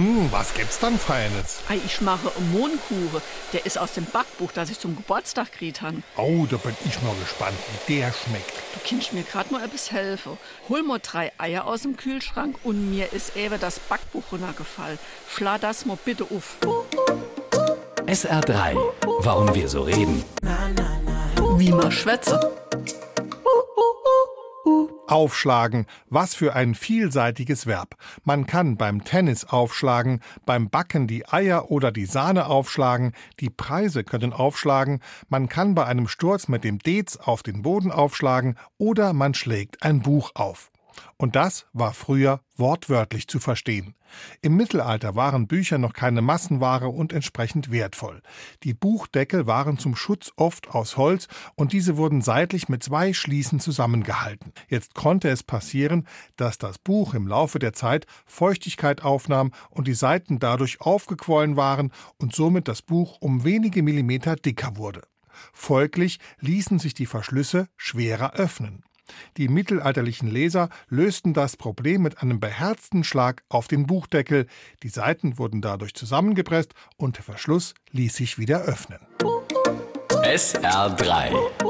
Hm, was gibt's dann Feines? Ei, ich mache einen Mohnkuchen. Der ist aus dem Backbuch, das ich zum Geburtstag gekriegt habe. Oh, da bin ich mal gespannt, wie der schmeckt. Du kannst mir gerade mal etwas helfen. Hol mal drei Eier aus dem Kühlschrank und mir ist eben das Backbuch runtergefallen. Schla das mal bitte auf. SR3. Warum wir so reden. Wie man schwätze. Aufschlagen, was für ein vielseitiges Verb. Man kann beim Tennis aufschlagen, beim Backen die Eier oder die Sahne aufschlagen, die Preise können aufschlagen, man kann bei einem Sturz mit dem Dez auf den Boden aufschlagen oder man schlägt ein Buch auf. Und das war früher wortwörtlich zu verstehen. Im Mittelalter waren Bücher noch keine Massenware und entsprechend wertvoll. Die Buchdeckel waren zum Schutz oft aus Holz und diese wurden seitlich mit zwei Schließen zusammengehalten. Jetzt konnte es passieren, dass das Buch im Laufe der Zeit Feuchtigkeit aufnahm und die Seiten dadurch aufgequollen waren und somit das Buch um wenige Millimeter dicker wurde. Folglich ließen sich die Verschlüsse schwerer öffnen. Die mittelalterlichen Leser lösten das Problem mit einem beherzten Schlag auf den Buchdeckel. Die Seiten wurden dadurch zusammengepresst und der Verschluss ließ sich wieder öffnen. SR3.